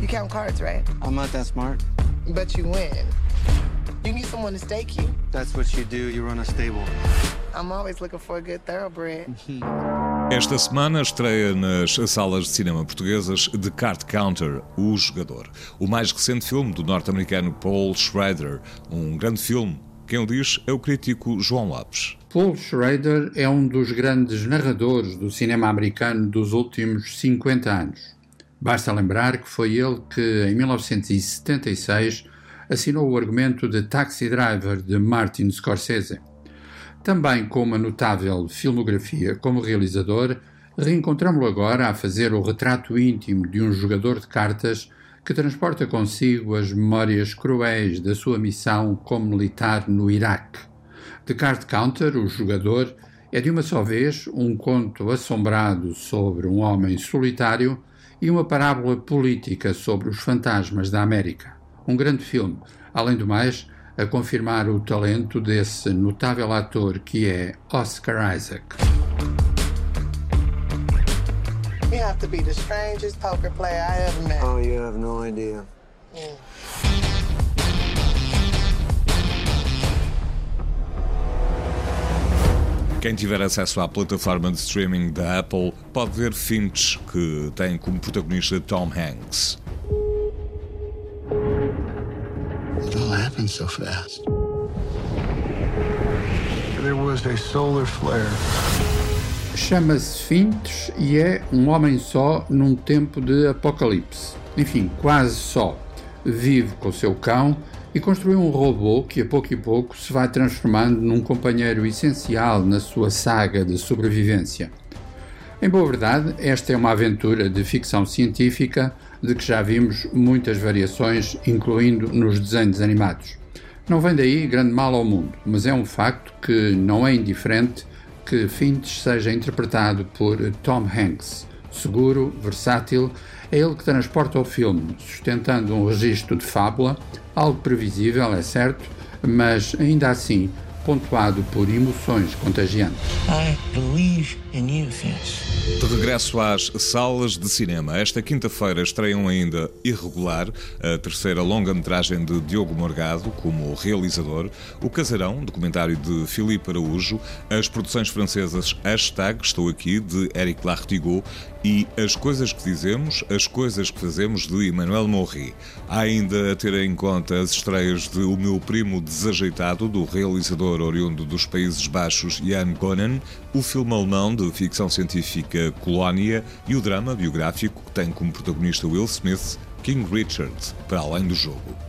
You count cards, right? I'm not that smart. But you win. You need someone to stake you. That's what you do. You run a stable. I'm always looking for a good thoroughbred. Esta semana estreia nas salas de cinema portuguesas The Card Counter, O Jogador, o mais recente filme do norte-americano Paul Schrader, um grande filme. Quem o diz é o crítico João Lopes. Paul Schrader é um dos grandes narradores do cinema americano dos últimos 50 anos. Basta lembrar que foi ele que, em 1976, assinou o argumento de Taxi Driver de Martin Scorsese. Também com uma notável filmografia como realizador, reencontramos-lo agora a fazer o retrato íntimo de um jogador de cartas que transporta consigo as memórias cruéis da sua missão como militar no Iraque. The Card Counter, o jogador, é de uma só vez um conto assombrado sobre um homem solitário e uma parábola política sobre os fantasmas da América. Um grande filme, além do mais, a confirmar o talento desse notável ator que é Oscar Isaac. You have to be the strangest poker player I ever met. Oh, you have no idea. Quem tiver acesso à plataforma de streaming da Apple pode ver Finch, que tem como protagonista Tom Hanks. It all happened so fast. There was a solar flare. Chama-se Fintes e é um homem só num tempo de apocalipse. Enfim, quase só. Vive com o seu cão e construiu um robô que a pouco e pouco se vai transformando num companheiro essencial na sua saga de sobrevivência. Em boa verdade, esta é uma aventura de ficção científica de que já vimos muitas variações, incluindo nos desenhos animados. Não vem daí grande mal ao mundo, mas é um facto que não é indiferente que Finch seja interpretado por Tom Hanks. Seguro, versátil, é ele que transporta o filme, sustentando um registro de fábula, algo previsível, é certo, mas ainda assim pontuado por emoções contagiantes. I believe in you. De regresso às salas de cinema, esta quinta-feira estreiam ainda Irregular, a terceira longa-metragem de Diogo Morgado como realizador, O Casarão, documentário de Filipe Araújo, as produções francesas Hashtag, Estou Aqui, de Eric Lartigot e As Coisas que Dizemos, As Coisas que Fazemos, de Emmanuel Morri. Há ainda a ter em conta as estreias de O Meu Primo Desajeitado, do realizador oriundo dos Países Baixos Jan Gonen, o filme alemão de ficção científica Colónia e o drama biográfico que tem como protagonista Will Smith, King Richard, para além do jogo.